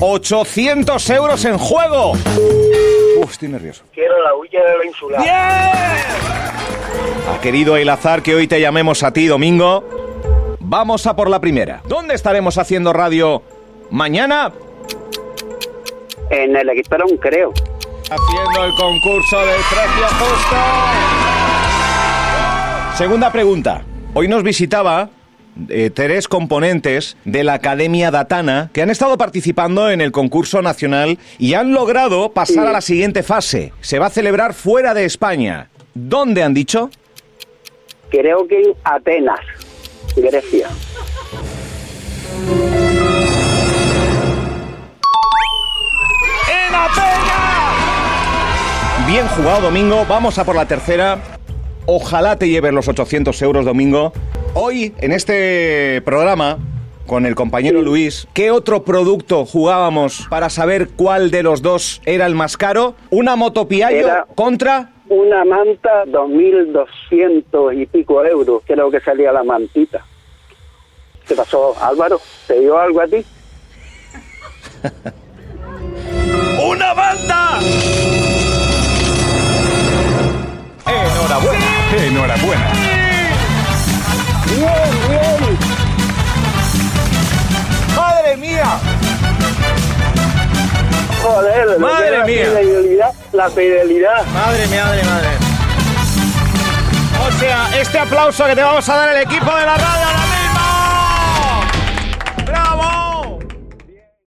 800 euros en juego. Uf, estoy nervioso. Quiero la huya de la insular. Ha querido el azar que hoy te llamemos a ti, Domingo. Vamos a por la primera. ¿Dónde estaremos haciendo radio mañana? En el Equiperón, creo. Haciendo el concurso del precio justo. Segunda pregunta. Hoy nos visitaba eh, tres componentes de la Academia Datana que han estado participando en el concurso nacional y han logrado pasar a la siguiente fase. Se va a celebrar fuera de España. ¿Dónde han dicho? Creo que en Atenas, Grecia. ¡En Atenas! Bien jugado, Domingo. Vamos a por la tercera. Ojalá te lleves los 800 euros, Domingo. Hoy, en este programa, con el compañero Luis, ¿qué otro producto jugábamos para saber cuál de los dos era el más caro? ¿Una moto Piaggio Era- contra...? Una manta, 2.200 y pico euros, creo que salía la mantita. ¿Qué pasó, Álvaro? ¿Te dio algo a ti? ¡Una banda! Enhorabuena. Enhorabuena. ¡Bien, bien! ¡Madre mía! Joder, Madre era la mía. fidelidad, la fidelidad. Madre, madre, madre. O sea, este aplauso que te vamos a dar el equipo de la radio